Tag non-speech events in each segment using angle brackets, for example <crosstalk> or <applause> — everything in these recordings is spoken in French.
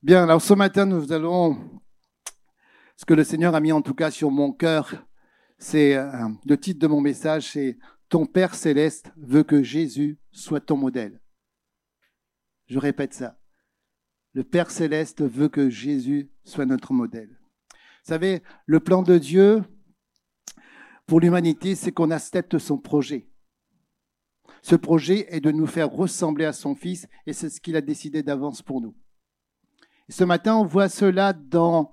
Bien, alors ce matin, nous allons, ce que le Seigneur a mis en tout cas sur mon cœur, c'est euh, le titre de mon message, c'est Ton Père céleste veut que Jésus soit ton modèle. Je répète ça. Le Père céleste veut que Jésus soit notre modèle. Vous savez, le plan de Dieu pour l'humanité, c'est qu'on accepte son projet. Ce projet est de nous faire ressembler à son Fils et c'est ce qu'il a décidé d'avance pour nous. Ce matin, on voit cela dans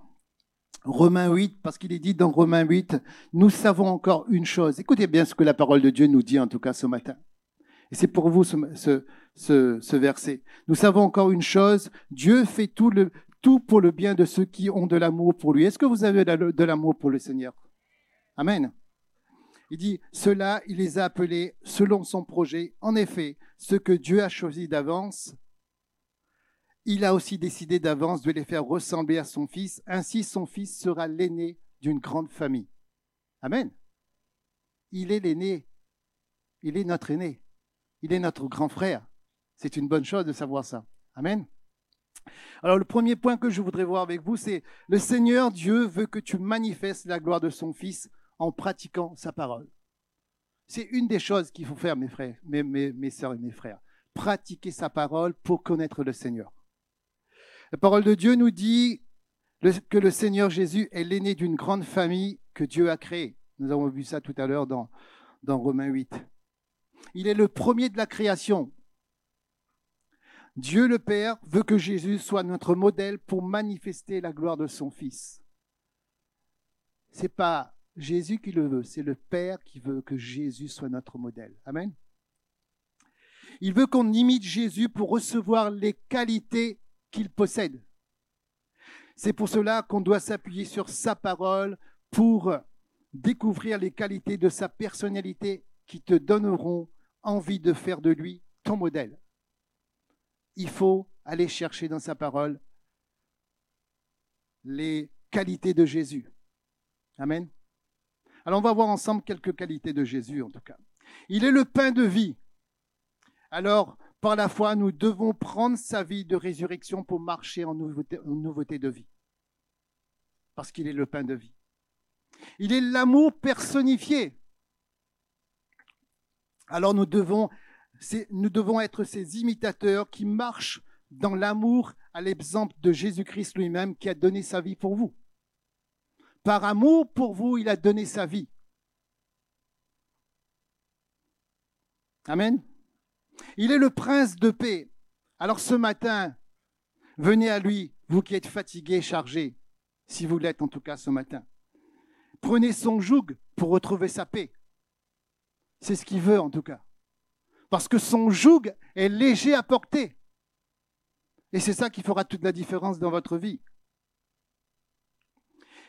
Romains 8, parce qu'il est dit dans Romains 8, nous savons encore une chose. Écoutez bien ce que la parole de Dieu nous dit en tout cas ce matin. Et c'est pour vous ce, ce, verset. Nous savons encore une chose, Dieu fait tout, le, tout pour le bien de ceux qui ont de l'amour pour lui. Est-ce que vous avez de l'amour pour le Seigneur? Amen. Il dit, cela, il les a appelés selon son projet. En effet, ce que Dieu a choisi d'avance, il a aussi décidé d'avance de les faire ressembler à son fils. Ainsi, son fils sera l'aîné d'une grande famille. Amen. Il est l'aîné. Il est notre aîné. Il est notre grand frère. C'est une bonne chose de savoir ça. Amen. Alors le premier point que je voudrais voir avec vous, c'est le Seigneur Dieu veut que tu manifestes la gloire de son Fils en pratiquant sa parole. C'est une des choses qu'il faut faire, mes frères, mes, mes, mes soeurs et mes frères. Pratiquer sa parole pour connaître le Seigneur. La parole de Dieu nous dit que le Seigneur Jésus est l'aîné d'une grande famille que Dieu a créée. Nous avons vu ça tout à l'heure dans, dans Romains 8. Il est le premier de la création. Dieu le Père veut que Jésus soit notre modèle pour manifester la gloire de son Fils. C'est pas Jésus qui le veut, c'est le Père qui veut que Jésus soit notre modèle. Amen. Il veut qu'on imite Jésus pour recevoir les qualités possède. C'est pour cela qu'on doit s'appuyer sur sa parole pour découvrir les qualités de sa personnalité qui te donneront envie de faire de lui ton modèle. Il faut aller chercher dans sa parole les qualités de Jésus. Amen. Alors on va voir ensemble quelques qualités de Jésus en tout cas. Il est le pain de vie. Alors par la foi, nous devons prendre sa vie de résurrection pour marcher en nouveauté, de vie. Parce qu'il est le pain de vie. Il est l'amour personnifié. Alors nous devons, nous devons être ces imitateurs qui marchent dans l'amour à l'exemple de Jésus-Christ lui-même qui a donné sa vie pour vous. Par amour pour vous, il a donné sa vie. Amen. Il est le prince de paix. Alors ce matin, venez à lui, vous qui êtes fatigués, chargés, si vous l'êtes en tout cas ce matin. Prenez son joug pour retrouver sa paix. C'est ce qu'il veut en tout cas. Parce que son joug est léger à porter. Et c'est ça qui fera toute la différence dans votre vie.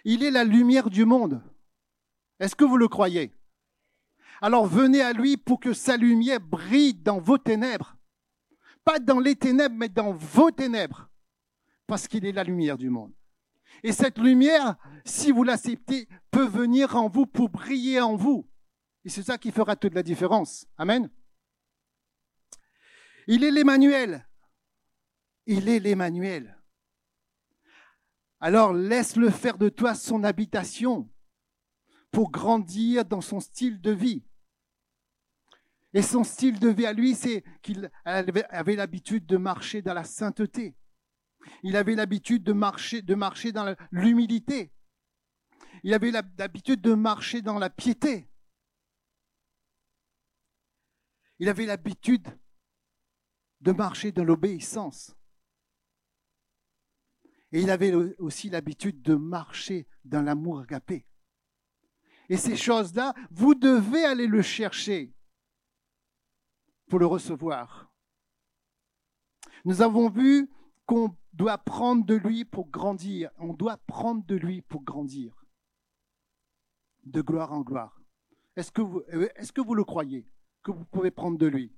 Il est la lumière du monde. Est-ce que vous le croyez? Alors venez à lui pour que sa lumière brille dans vos ténèbres. Pas dans les ténèbres, mais dans vos ténèbres. Parce qu'il est la lumière du monde. Et cette lumière, si vous l'acceptez, peut venir en vous pour briller en vous. Et c'est ça qui fera toute la différence. Amen. Il est l'Emmanuel. Il est l'Emmanuel. Alors laisse-le faire de toi son habitation pour grandir dans son style de vie. Et son style de vie à lui, c'est qu'il avait l'habitude de marcher dans la sainteté. Il avait l'habitude de marcher, de marcher dans l'humilité. Il avait l'habitude de marcher dans la piété. Il avait l'habitude de marcher dans l'obéissance. Et il avait aussi l'habitude de marcher dans l'amour agapé. Et ces choses-là, vous devez aller le chercher pour le recevoir. Nous avons vu qu'on doit prendre de lui pour grandir. On doit prendre de lui pour grandir. De gloire en gloire. Est-ce que vous, euh, est-ce que vous le croyez que vous pouvez prendre de lui?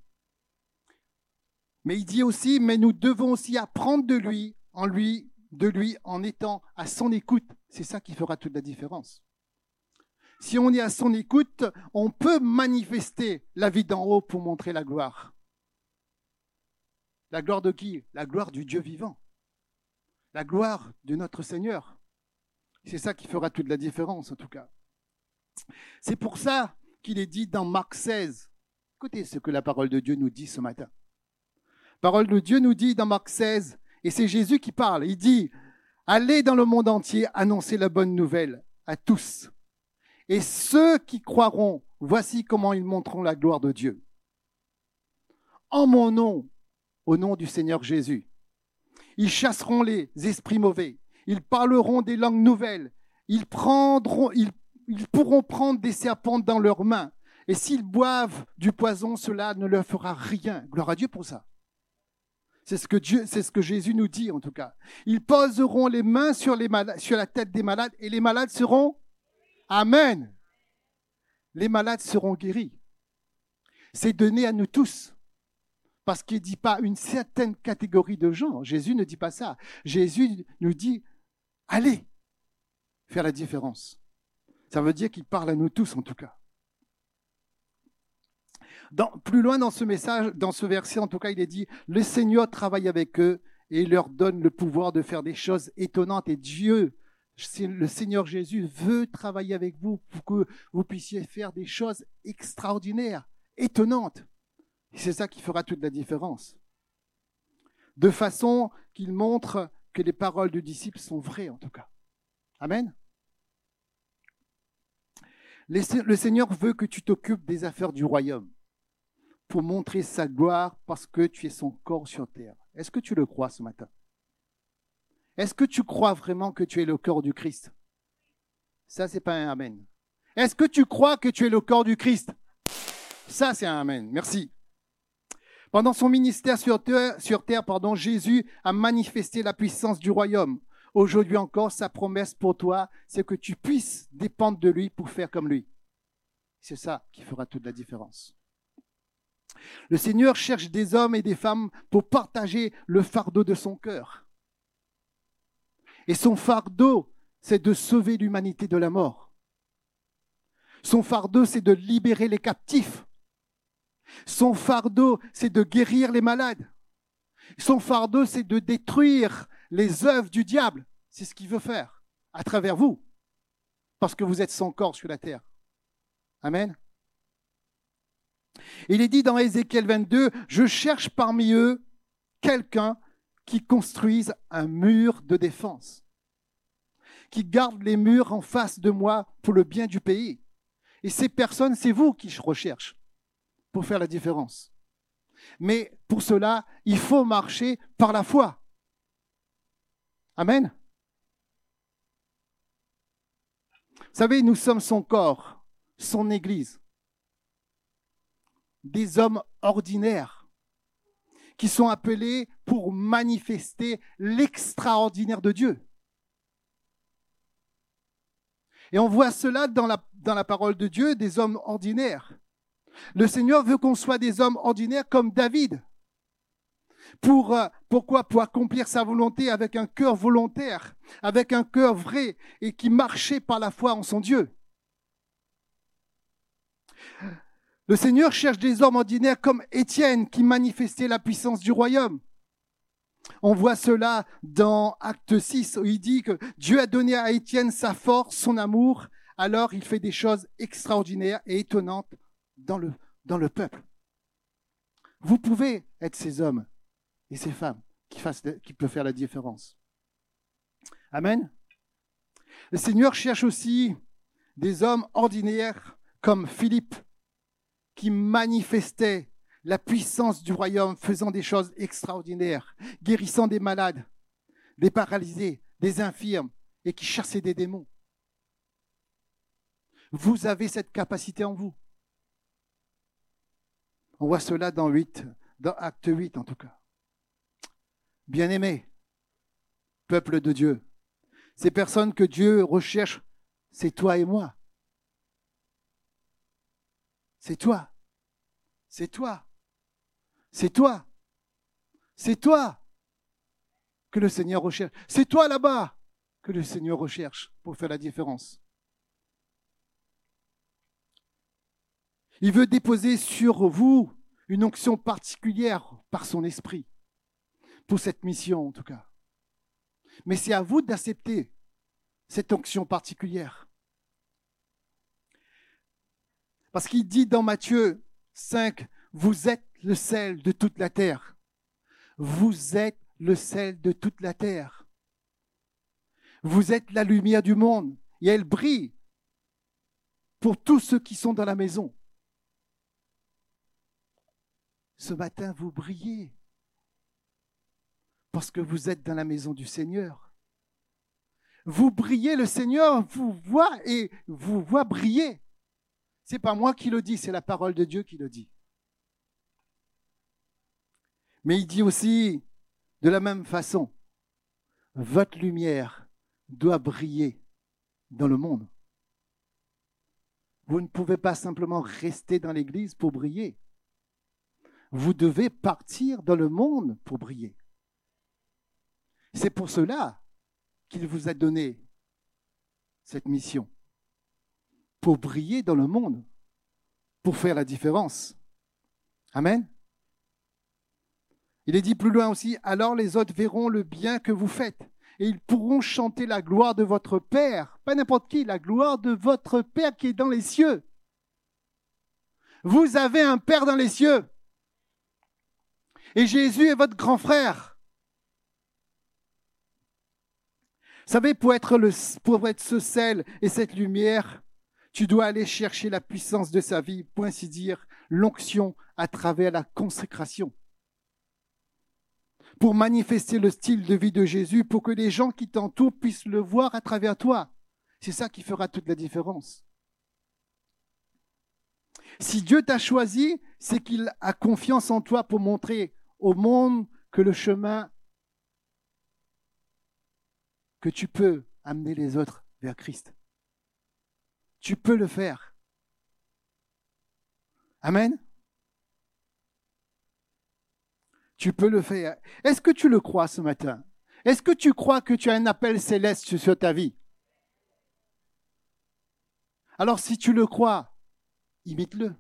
Mais il dit aussi, mais nous devons aussi apprendre de lui, en lui, de lui en étant à son écoute. C'est ça qui fera toute la différence. Si on est à son écoute, on peut manifester la vie d'en haut pour montrer la gloire. La gloire de qui? La gloire du Dieu vivant. la gloire de notre Seigneur. C'est ça qui fera toute la différence, en tout cas. C'est pour ça qu'il est dit dans Marc 16. Écoutez ce que la parole de Dieu nous dit ce matin. La parole de Dieu nous dit dans Marc 16, et c'est Jésus qui parle, il dit, allez dans le monde entier annoncer la bonne nouvelle à tous. Et ceux qui croiront, voici comment ils montreront la gloire de Dieu. En mon nom, au nom du Seigneur Jésus, ils chasseront les esprits mauvais, ils parleront des langues nouvelles, ils, pourront prendre des serpents dans leurs mains, et s'ils boivent du poison, cela ne leur fera rien. Gloire à Dieu pour ça. C'est ce que Dieu, c'est ce que Jésus nous dit en tout cas. Ils poseront les mains sur la tête des malades et les malades seront Amen. Les malades seront guéris. C'est donné à nous tous. Parce qu'il ne dit pas une certaine catégorie de gens. Jésus ne dit pas ça. Jésus nous dit, allez faire la différence. Ça veut dire qu'il parle à nous tous en tout cas. plus loin dans ce message, dans ce verset, en tout cas, il est dit, le Seigneur travaille avec eux et il leur donne le pouvoir de faire des choses étonnantes. Et Dieu le Seigneur Jésus veut travailler avec vous pour que vous puissiez faire des choses extraordinaires, étonnantes. c'est ça qui fera toute la différence. De façon qu'il montre que les paroles du disciple sont vraies, en tout cas. Amen. Le Seigneur veut que tu t'occupes des affaires du royaume pour montrer sa gloire parce que tu es son corps sur terre. Est-ce que tu le crois ce matin? Est-ce que tu crois vraiment que tu es le corps du Christ? Ça, c'est pas un Amen. Est-ce que tu crois que tu es le corps du Christ? Ça, c'est un Amen. Merci. Pendant son ministère sur terre, Jésus a manifesté la puissance du royaume. Aujourd'hui encore, sa promesse pour toi, c'est que tu puisses dépendre de lui pour faire comme lui. C'est ça qui fera toute la différence. Le Seigneur cherche des hommes et des femmes pour partager le fardeau de son cœur. Et son fardeau, c'est de sauver l'humanité de la mort. Son fardeau, c'est de libérer les captifs. Son fardeau, c'est de guérir les malades. Son fardeau, c'est de détruire les œuvres du diable. C'est ce qu'il veut faire à travers vous, parce que vous êtes son corps sur la terre. Amen. Il est dit dans Ézéchiel 22, je cherche parmi eux quelqu'un qui construisent un mur de défense, qui gardent les murs en face de moi pour le bien du pays. Et ces personnes, c'est vous qui je recherche pour faire la différence. Mais pour cela, il faut marcher par la foi. Amen. Vous savez, nous sommes son corps, son Église, des hommes ordinaires qui sont appelés pour manifester l'extraordinaire de Dieu. Et on voit cela dans la, parole de Dieu, des hommes ordinaires. Le Seigneur veut qu'on soit des hommes ordinaires comme David. Pour, euh, pourquoi? Pour accomplir sa volonté avec un cœur volontaire, avec un cœur vrai et qui marchait par la foi en son Dieu. Le Seigneur cherche des hommes ordinaires comme Étienne qui manifestait la puissance du royaume. On voit cela dans Acte 6 où il dit que Dieu a donné à Étienne sa force, son amour, alors il fait des choses extraordinaires et étonnantes dans le, dans le peuple. Vous pouvez être ces hommes et ces femmes qui, peuvent faire la différence. Amen. Le Seigneur cherche aussi des hommes ordinaires comme Philippe, qui manifestait la puissance du royaume, faisant des choses extraordinaires, guérissant des malades, des paralysés, des infirmes, et qui chassait des démons. Vous avez cette capacité en vous. On voit cela dans 8, dans Acte 8 en tout cas. Bien-aimés, peuple de Dieu, ces personnes que Dieu recherche, c'est toi et moi. C'est toi. C'est toi. C'est toi. C'est toi que le Seigneur recherche. C'est toi là-bas que le Seigneur recherche pour faire la différence. Il veut déposer sur vous une onction particulière par son esprit, pour cette mission en tout cas. Mais c'est à vous d'accepter cette onction particulière. Parce qu'il dit dans Matthieu 5, vous êtes le sel de toute la terre. Vous êtes le sel de toute la terre. Vous êtes la lumière du monde et elle brille pour tous ceux qui sont dans la maison. Ce matin, vous brillez parce que vous êtes dans la maison du Seigneur. Vous brillez, le Seigneur vous voit et vous voit briller. C'est pas moi qui le dis, c'est la parole de Dieu qui le dit. Mais il dit aussi, de la même façon, votre lumière doit briller dans le monde. Vous ne pouvez pas simplement rester dans l'Église pour briller. Vous devez partir dans le monde pour briller. C'est pour cela qu'il vous a donné cette mission, pour briller dans le monde, pour faire la différence. Amen. Il est dit plus loin aussi, alors les autres verront le bien que vous faites et ils pourront chanter la gloire de votre Père, pas n'importe qui, la gloire de votre Père qui est dans les cieux. Vous avez un Père dans les cieux. Et Jésus est votre grand frère. Vous savez, pour être, le, pour être ce sel et cette lumière, tu dois aller chercher la puissance de sa vie, pour ainsi dire, l'onction à travers la consécration pour manifester le style de vie de Jésus, pour que les gens qui t'entourent puissent le voir à travers toi. C'est ça qui fera toute la différence. Si Dieu t'a choisi, c'est qu'il a confiance en toi pour montrer au monde que le chemin que tu peux amener les autres vers Christ. Tu peux le faire. Amen. Tu peux le faire. Est-ce que tu le crois ce matin? Est-ce que tu crois que tu as un appel céleste sur ta vie? Alors si tu le crois, imite-le.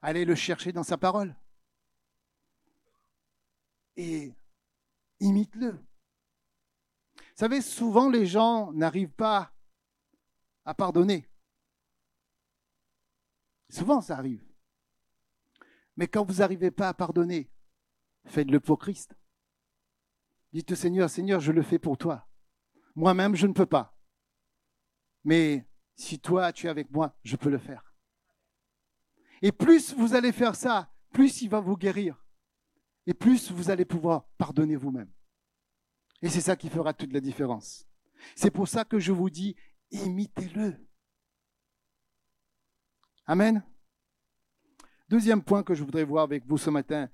Allez le chercher dans sa parole. Et imite-le. Vous savez, souvent les gens n'arrivent pas à pardonner. Souvent ça arrive. Mais quand vous n'arrivez pas à pardonner, faites-le pour Christ. Dites au Seigneur, Seigneur, je le fais pour toi. Moi-même, je ne peux pas. Mais si toi, tu es avec moi, je peux le faire. Et plus vous allez faire ça, plus il va vous guérir. Et plus vous allez pouvoir pardonner vous-même. Et c'est ça qui fera toute la différence. C'est pour ça que je vous dis, imitez-le. Amen. Deuxième point que je voudrais voir avec vous ce matin.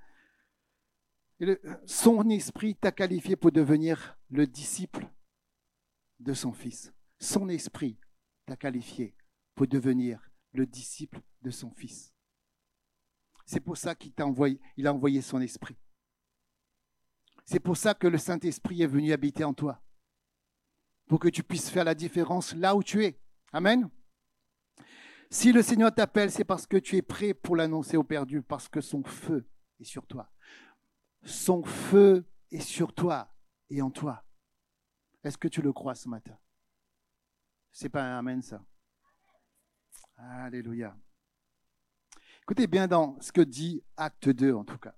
Son esprit t'a qualifié pour devenir le disciple de son fils. Son esprit t'a qualifié pour devenir le disciple de son fils. C'est pour ça qu'il t'a envoyé, il a envoyé son esprit. C'est pour ça que le Saint-Esprit est venu habiter en toi. Pour que tu puisses faire la différence là où tu es. Amen. Si le Seigneur t'appelle, c'est parce que tu es prêt pour l'annoncer au perdu, parce que son feu est sur toi. Son feu est sur toi et en toi. Est-ce que tu le crois ce matin? C'est pas un amen ça. Alléluia. Écoutez bien dans ce que dit Acte 2 en tout cas.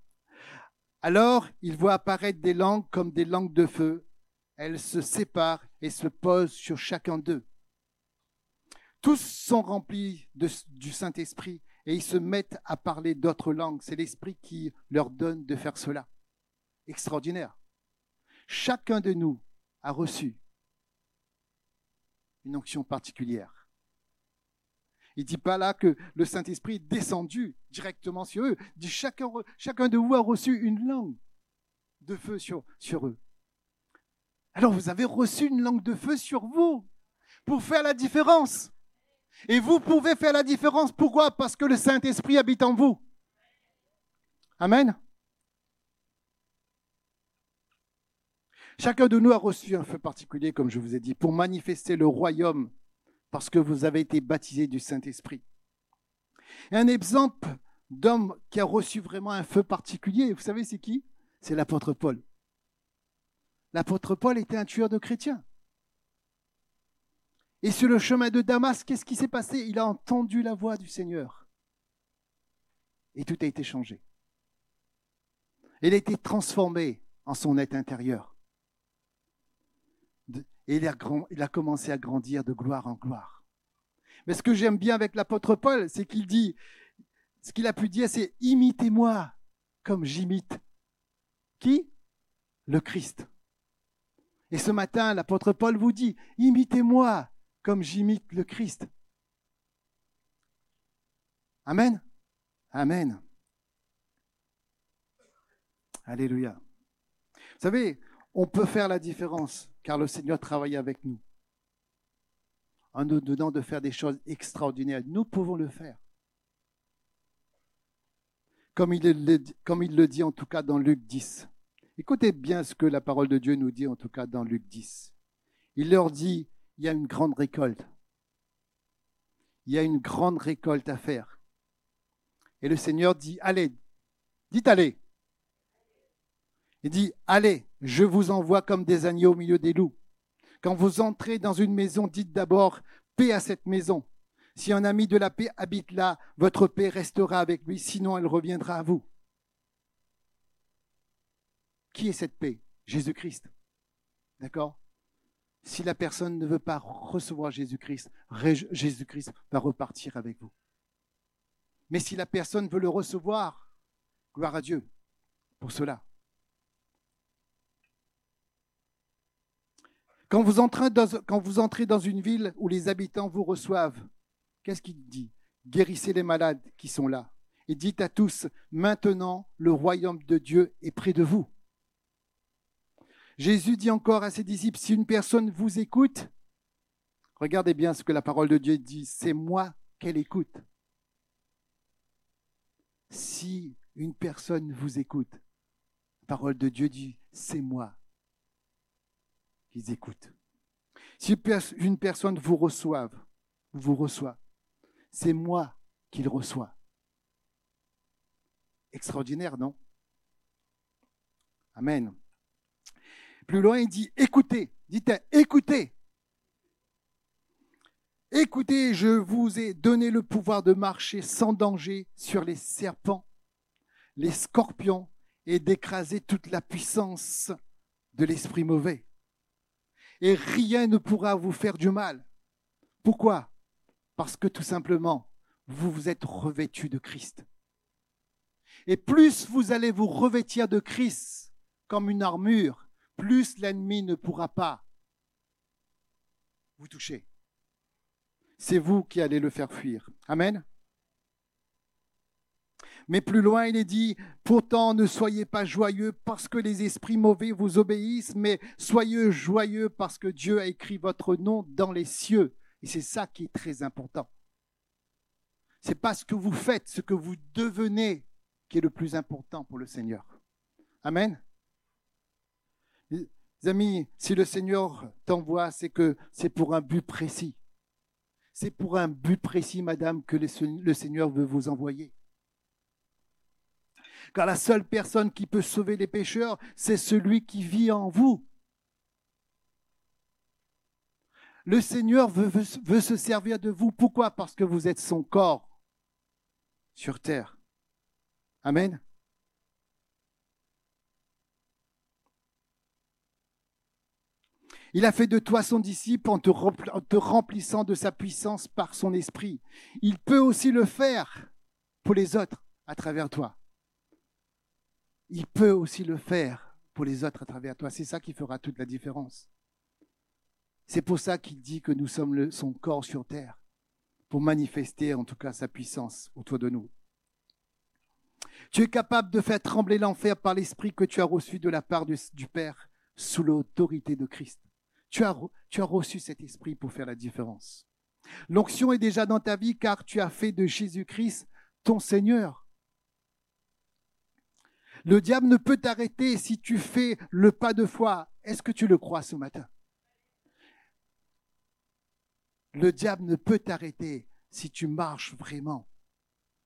Alors, il voit apparaître des langues comme des langues de feu. Elles se séparent et se posent sur chacun d'eux. Tous sont remplis du Saint-Esprit et ils se mettent à parler d'autres langues. C'est l'Esprit qui leur donne de faire cela. Extraordinaire. Chacun de nous a reçu une onction particulière. Il ne dit pas là que le Saint-Esprit est descendu directement sur eux. Il dit chacun, de vous a reçu une langue de feu sur eux. Alors vous avez reçu une langue de feu sur vous pour faire la différence. Et vous pouvez faire la différence. Pourquoi? Parce que le Saint-Esprit habite en vous. Amen. Chacun de nous a reçu un feu particulier, comme je vous ai dit, pour manifester le royaume, parce que vous avez été baptisés du Saint-Esprit. un exemple d'homme qui a reçu vraiment un feu particulier, vous savez, c'est qui? C'est l'apôtre Paul. L'apôtre Paul était un tueur de chrétiens. Et sur le chemin de Damas, qu'est-ce qui s'est passé? Il a entendu la voix du Seigneur. Et tout a été changé. Il a été transformé en son être intérieur. Et il a, il a commencé à grandir de gloire en gloire. Mais ce que j'aime bien avec l'apôtre Paul, c'est qu'il dit, ce qu'il a pu dire, c'est imitez-moi comme j'imite. Qui? Le Christ. Et ce matin, l'apôtre Paul vous dit, imitez-moi comme j'imite le Christ. Amen. Amen. Alléluia. Vous savez, on peut faire la différence car le Seigneur travaille avec nous. En nous donnant de faire des choses extraordinaires, nous pouvons le faire. Comme il, le, dit en tout cas dans Luc 10. Écoutez bien ce que la parole de Dieu nous dit en tout cas dans Luc 10. Il leur dit, il y a une grande récolte. Il y a une grande récolte à faire. Et le Seigneur dit, allez, dites allez. Il dit, allez, je vous envoie comme des agneaux au milieu des loups. Quand vous entrez dans une maison, dites d'abord, paix à cette maison. Si un ami de la paix habite là, votre paix restera avec lui, sinon elle reviendra à vous. Qui est cette paix? Jésus-Christ. D'accord? Si la personne ne veut pas recevoir Jésus-Christ, Jésus-Christ va repartir avec vous. Mais si la personne veut le recevoir, gloire à Dieu pour cela. Quand vous, entrez dans, une ville où les habitants vous reçoivent, qu'est-ce qu'il dit? Guérissez les malades qui sont là. Et dites à tous, maintenant le royaume de Dieu est près de vous. Jésus dit encore à ses disciples, si une personne vous écoute, regardez bien ce que la parole de Dieu dit, c'est moi qu'elle écoute. Si une personne vous écoute, la parole de Dieu dit, c'est moi qu'ils écoutent. Si une personne vous reçoive, vous reçoit, c'est moi qu'il reçoit. Extraordinaire, non? Amen. Plus loin, il dit écoutez, dites écoutez. Écoutez, je vous ai donné le pouvoir de marcher sans danger sur les serpents, les scorpions et d'écraser toute la puissance de l'esprit mauvais et rien ne pourra vous faire du mal. Pourquoi? Parce que tout simplement, vous vous êtes revêtu de Christ. Et plus vous allez vous revêtir de Christ comme une armure, plus l'ennemi ne pourra pas vous toucher. C'est vous qui allez le faire fuir. Amen. Mais plus loin, il est dit, pourtant ne soyez pas joyeux parce que les esprits mauvais vous obéissent, mais soyez joyeux parce que Dieu a écrit votre nom dans les cieux. Et c'est ça qui est très important. C'est pas ce que vous faites, ce que vous devenez qui est le plus important pour le Seigneur. Amen. Amis, si le Seigneur t'envoie, c'est que c'est pour un but précis. C'est pour un but précis, madame, que le Seigneur veut vous envoyer. Car la seule personne qui peut sauver les pécheurs, c'est celui qui vit en vous. Le Seigneur veut, se servir de vous. Pourquoi? Parce que vous êtes son corps sur terre. Amen. Il a fait de toi son disciple en te, remplissant de sa puissance par son esprit. Il peut aussi le faire pour les autres à travers toi il peut aussi le faire pour les autres à travers toi. C'est ça qui fera toute la différence. C'est pour ça qu'il dit que nous sommes son corps sur terre, pour manifester en tout cas sa puissance autour de nous. Tu es capable de faire trembler l'enfer par l'esprit que tu as reçu de la part du, Père sous l'autorité de Christ. Tu as, reçu cet esprit pour faire la différence. L'onction est déjà dans ta vie car tu as fait de Jésus-Christ ton Seigneur. Le diable ne peut t'arrêter si tu fais le pas de foi. Est-ce que tu le crois ce matin? Le diable ne peut t'arrêter si tu marches vraiment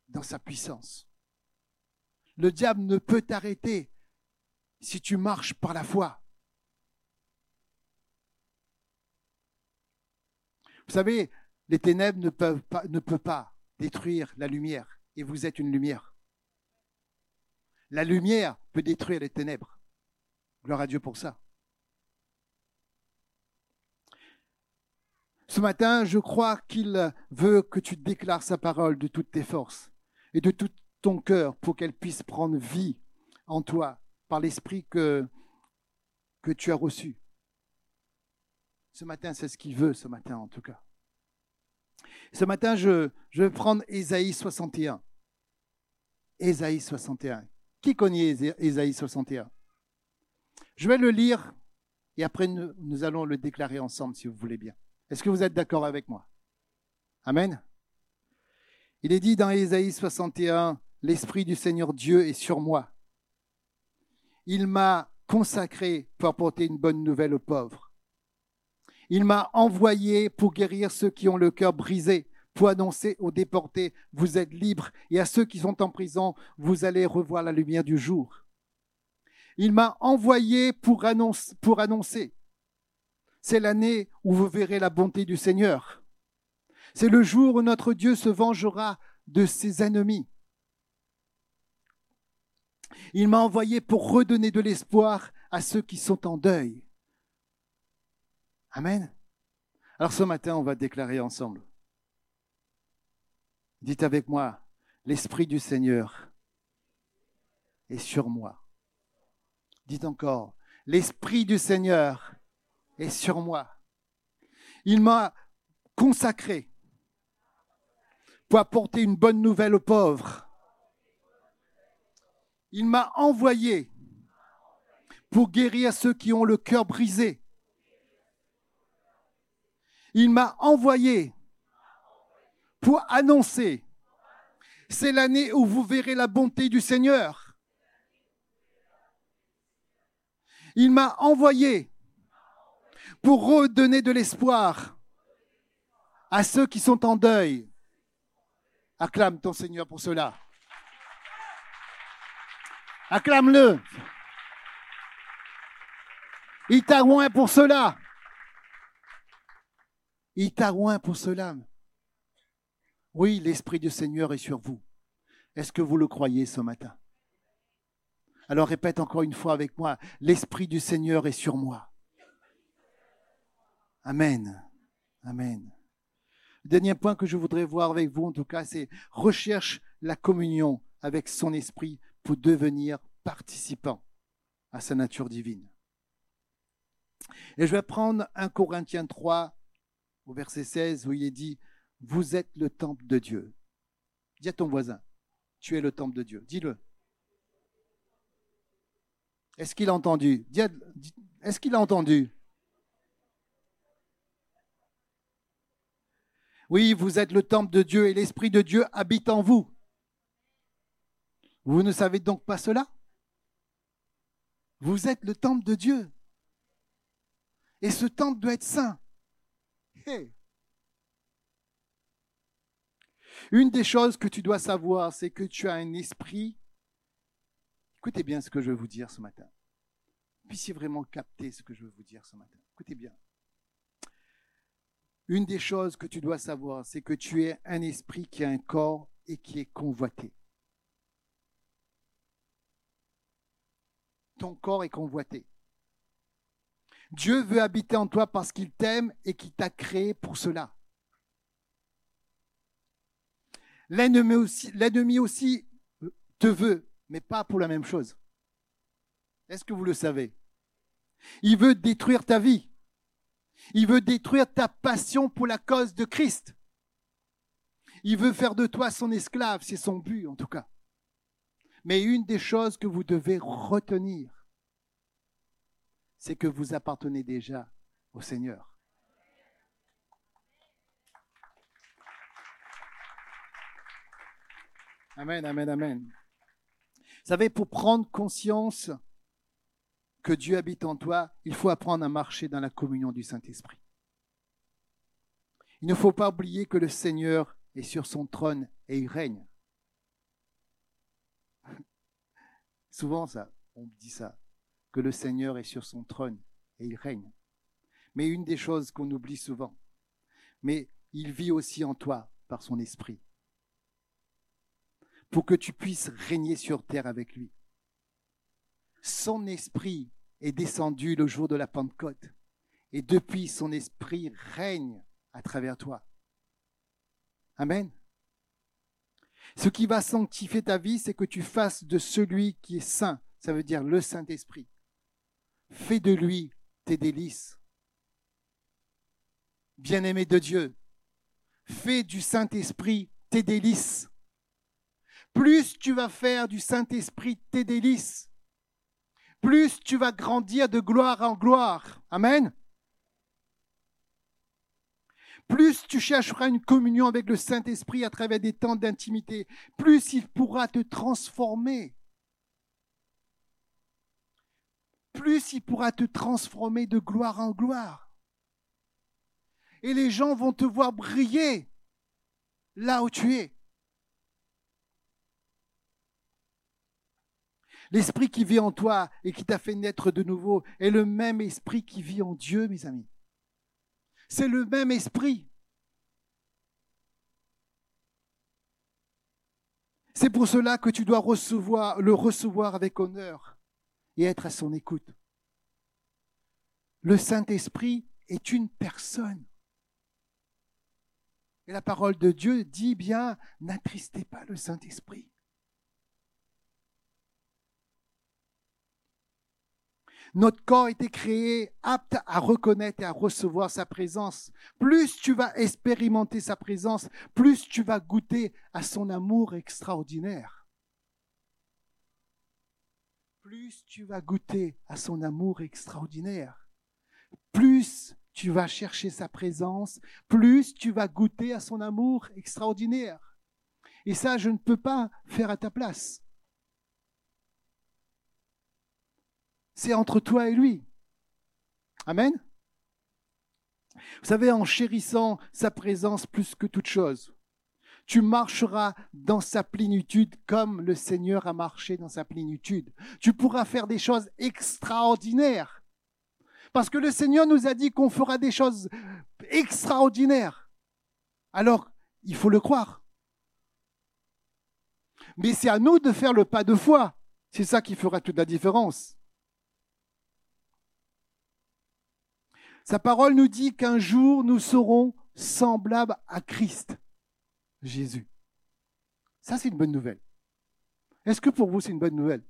dans sa puissance. Le diable ne peut t'arrêter si tu marches par la foi. Vous savez, les ténèbres ne peuvent pas, détruire la lumière, et vous êtes une lumière. La lumière peut détruire les ténèbres. Gloire à Dieu pour ça. Ce matin, je crois qu'il veut que tu déclares sa parole de toutes tes forces et de tout ton cœur pour qu'elle puisse prendre vie en toi par l'esprit que, que tu as reçu. Ce matin, c'est ce qu'il veut, ce matin en tout cas. Ce matin, je, je vais prendre Ésaïe 61. Ésaïe 61. Qui connaît Ésaïe 61 Je vais le lire et après nous, allons le déclarer ensemble si vous voulez bien. Est-ce que vous êtes d'accord avec moi? Amen. Il est dit dans Ésaïe 61, L'Esprit du Seigneur Dieu est sur moi. Il m'a consacré pour apporter une bonne nouvelle aux pauvres. Il m'a envoyé pour guérir ceux qui ont le cœur brisé, pour annoncer aux déportés, vous êtes libres, et à ceux qui sont en prison, vous allez revoir la lumière du jour. Il m'a envoyé pour annoncer, pour annoncer. C'est l'année où vous verrez la bonté du Seigneur. C'est le jour où notre Dieu se vengera de ses ennemis. Il m'a envoyé pour redonner de l'espoir à ceux qui sont en deuil. Amen. Alors ce matin, on va déclarer ensemble. Dites avec moi, l'Esprit du Seigneur est sur moi. Dites encore, l'Esprit du Seigneur est sur moi. Il m'a consacré pour apporter une bonne nouvelle aux pauvres. Il m'a envoyé pour guérir ceux qui ont le cœur brisé. Il m'a envoyé pour annoncer. C'est l'année où vous verrez la bonté du Seigneur. Il m'a envoyé pour redonner de l'espoir à ceux qui sont en deuil. Acclame ton Seigneur pour cela. Acclame-le. Il t'a pour cela. Il t'a loin pour cela. Oui, l'Esprit du Seigneur est sur vous. Est-ce que vous le croyez ce matin? Alors répète encore une fois avec moi, l'Esprit du Seigneur est sur moi. Amen. Amen. Le dernier point que je voudrais voir avec vous, en tout cas, c'est recherche la communion avec son esprit pour devenir participant à sa nature divine. Et je vais prendre un Corinthiens 3 au verset 16 où il est dit vous êtes le temple de Dieu. Dis à ton voisin, tu es le temple de Dieu. Dis-le. Est-ce qu'il a entendu? Est-ce qu'il a entendu? Oui, vous êtes le temple de Dieu et l'Esprit de Dieu habite en vous. Vous ne savez donc pas cela? Vous êtes le temple de Dieu. Et ce temple doit être saint. <laughs> Une des choses que tu dois savoir, c'est que tu as un esprit. Écoutez bien ce que je veux vous dire ce matin. Puissiez vraiment capter ce que je veux vous dire ce matin. Écoutez bien. Une des choses que tu dois savoir, c'est que tu es un esprit qui a un corps et qui est convoité. Ton corps est convoité. Dieu veut habiter en toi parce qu'il t'aime et qu'il t'a créé pour cela. L'ennemi aussi, l'ennemi aussi te veut, mais pas pour la même chose. Est-ce que vous le savez? Il veut détruire ta vie. Il veut détruire ta passion pour la cause de Christ. Il veut faire de toi son esclave, c'est son but en tout cas. Mais une des choses que vous devez retenir, c'est que vous appartenez déjà au Seigneur. Amen, amen, amen. Vous savez, pour prendre conscience que Dieu habite en toi, il faut apprendre à marcher dans la communion du Saint-Esprit. Il ne faut pas oublier que le Seigneur est sur son trône et il règne. <laughs> Souvent, ça, on dit ça, que le Seigneur est sur son trône et il règne. Mais une des choses qu'on oublie souvent, mais il vit aussi en toi par son esprit. Pour que tu puisses régner sur terre avec lui. Son esprit est descendu le jour de la Pentecôte. Et depuis, son esprit règne à travers toi. Amen. Ce qui va sanctifier ta vie, c'est que tu fasses de celui qui est saint, ça veut dire le Saint-Esprit. Fais de lui tes délices. Bien-aimé de Dieu, fais du Saint-Esprit tes délices. Plus tu vas faire du Saint-Esprit tes délices, plus tu vas grandir de gloire en gloire. Amen. Plus tu chercheras une communion avec le Saint-Esprit à travers des temps d'intimité, plus il pourra te transformer. Plus il pourra te transformer de gloire en gloire. Et les gens vont te voir briller là où tu es. L'esprit qui vit en toi et qui t'a fait naître de nouveau est le même esprit qui vit en Dieu, mes amis. C'est le même esprit. C'est pour cela que tu dois recevoir, le recevoir avec honneur et être à son écoute. Le Saint-Esprit est une personne. Et la parole de Dieu dit bien, n'attristez pas le Saint-Esprit. Notre corps été créé apte à reconnaître et à recevoir sa présence. Plus tu vas expérimenter sa présence, plus tu vas goûter à son amour extraordinaire. Plus tu vas goûter à son amour extraordinaire. Plus tu vas chercher sa présence, plus tu vas goûter à son amour extraordinaire. Et ça, je ne peux pas faire à ta place. C'est entre toi et lui. Amen. Vous savez, en chérissant sa présence plus que toute chose, tu marcheras dans sa plénitude comme le Seigneur a marché dans sa plénitude. Tu pourras faire des choses extraordinaires. Parce que le Seigneur nous a dit qu'on fera des choses extraordinaires. Alors, il faut le croire. Mais c'est à nous de faire le pas de foi. C'est ça qui fera toute la différence. Sa parole nous dit qu'un jour nous serons semblables à Christ, Jésus. Ça, c'est une bonne nouvelle. Est-ce que pour vous, c'est une bonne nouvelle?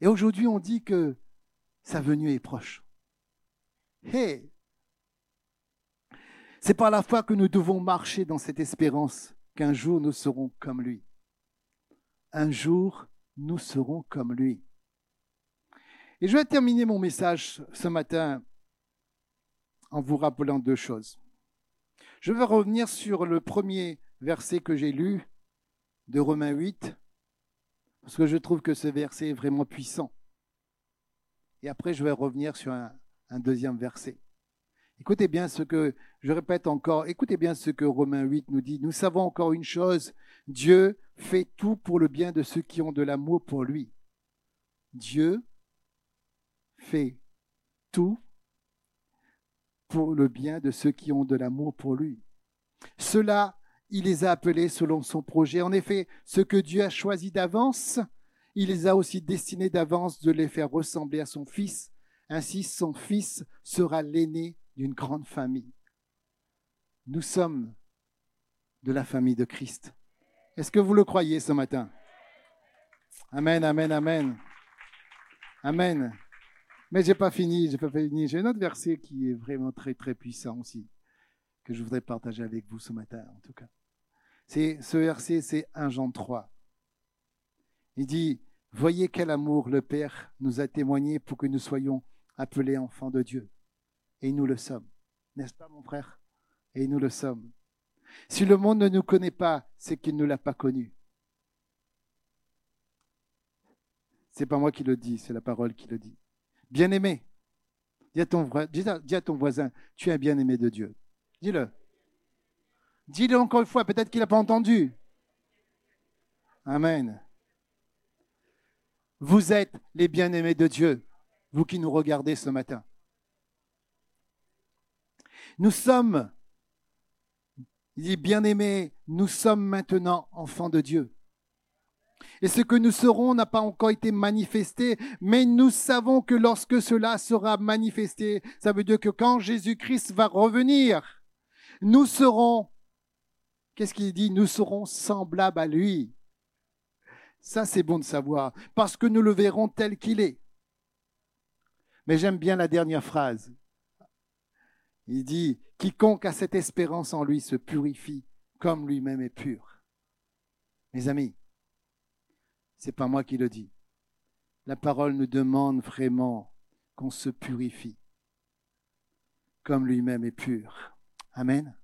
Et aujourd'hui, on dit que sa venue est proche. Hey C'est par la foi que nous devons marcher dans cette espérance qu'un jour nous serons comme lui. Un jour, nous serons comme lui. Et je vais terminer mon message ce matin en vous rappelant deux choses. Je vais revenir sur le premier verset que j'ai lu de Romains 8, parce que je trouve que ce verset est vraiment puissant. Et après, je vais revenir sur un, deuxième verset. Écoutez bien ce que, je répète encore, écoutez bien ce que Romains 8 nous dit. Nous savons encore une chose, Dieu fait tout pour le bien de ceux qui ont de l'amour pour lui. Dieu fait tout pour le bien de ceux qui ont de l'amour pour lui. Cela, il les a appelés selon son projet. En effet, ce que Dieu a choisi d'avance, il les a aussi destinés d'avance de les faire ressembler à son Fils. Ainsi, son Fils sera l'aîné d'une grande famille. Nous sommes de la famille de Christ. Est-ce que vous le croyez ce matin? Amen, amen, amen. Amen. Mais j'ai pas fini, j'ai pas fini. J'ai un autre verset qui est vraiment très très puissant aussi, que je voudrais partager avec vous ce matin en tout cas. C'est ce verset, c'est 1 Jean 3. Il dit Voyez quel amour le Père nous a témoigné pour que nous soyons appelés enfants de Dieu. Et nous le sommes. N'est-ce pas, mon frère? Et nous le sommes. Si le monde ne nous connaît pas, c'est qu'il ne l'a pas connu. C'est pas moi qui le dis, c'est la parole qui le dit. Bien-aimé. Dis, dis à ton voisin, tu es un bien-aimé de Dieu. Dis-le. Dis-le encore une fois, peut-être qu'il n'a pas entendu. Amen. Vous êtes les bien-aimés de Dieu, vous qui nous regardez ce matin. Nous sommes, il dit, bien-aimés, nous sommes maintenant enfants de Dieu. Et ce que nous serons n'a pas encore été manifesté, mais nous savons que lorsque cela sera manifesté, ça veut dire que quand Jésus-Christ va revenir, nous serons, qu'est-ce qu'il dit? Nous serons semblables à lui. Ça, c'est bon de savoir, parce que nous le verrons tel qu'il est. Mais j'aime bien la dernière phrase. Il dit, quiconque a cette espérance en lui se purifie comme lui-même est pur. Mes amis, c'est pas moi qui le dis. La parole nous demande vraiment qu'on se purifie comme lui-même est pur. Amen.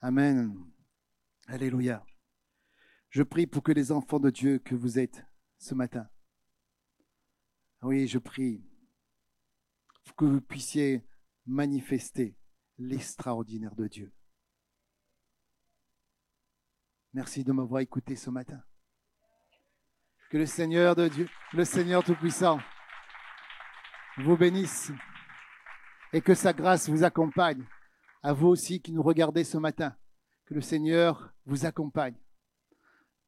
Amen. Alléluia. Je prie pour que les enfants de Dieu que vous êtes ce matin, oui, je prie pour que vous puissiez manifester l'extraordinaire de Dieu. Merci de m'avoir écouté ce matin. Que le Seigneur de Dieu, le Seigneur Tout-Puissant, vous bénisse et que sa grâce vous accompagne. À vous aussi qui nous regardez ce matin, que le Seigneur vous accompagne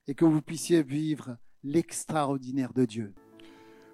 et que vous puissiez vivre l'extraordinaire de Dieu.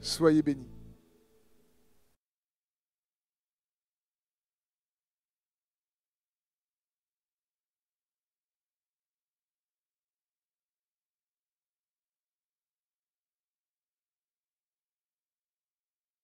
Soyez bénis.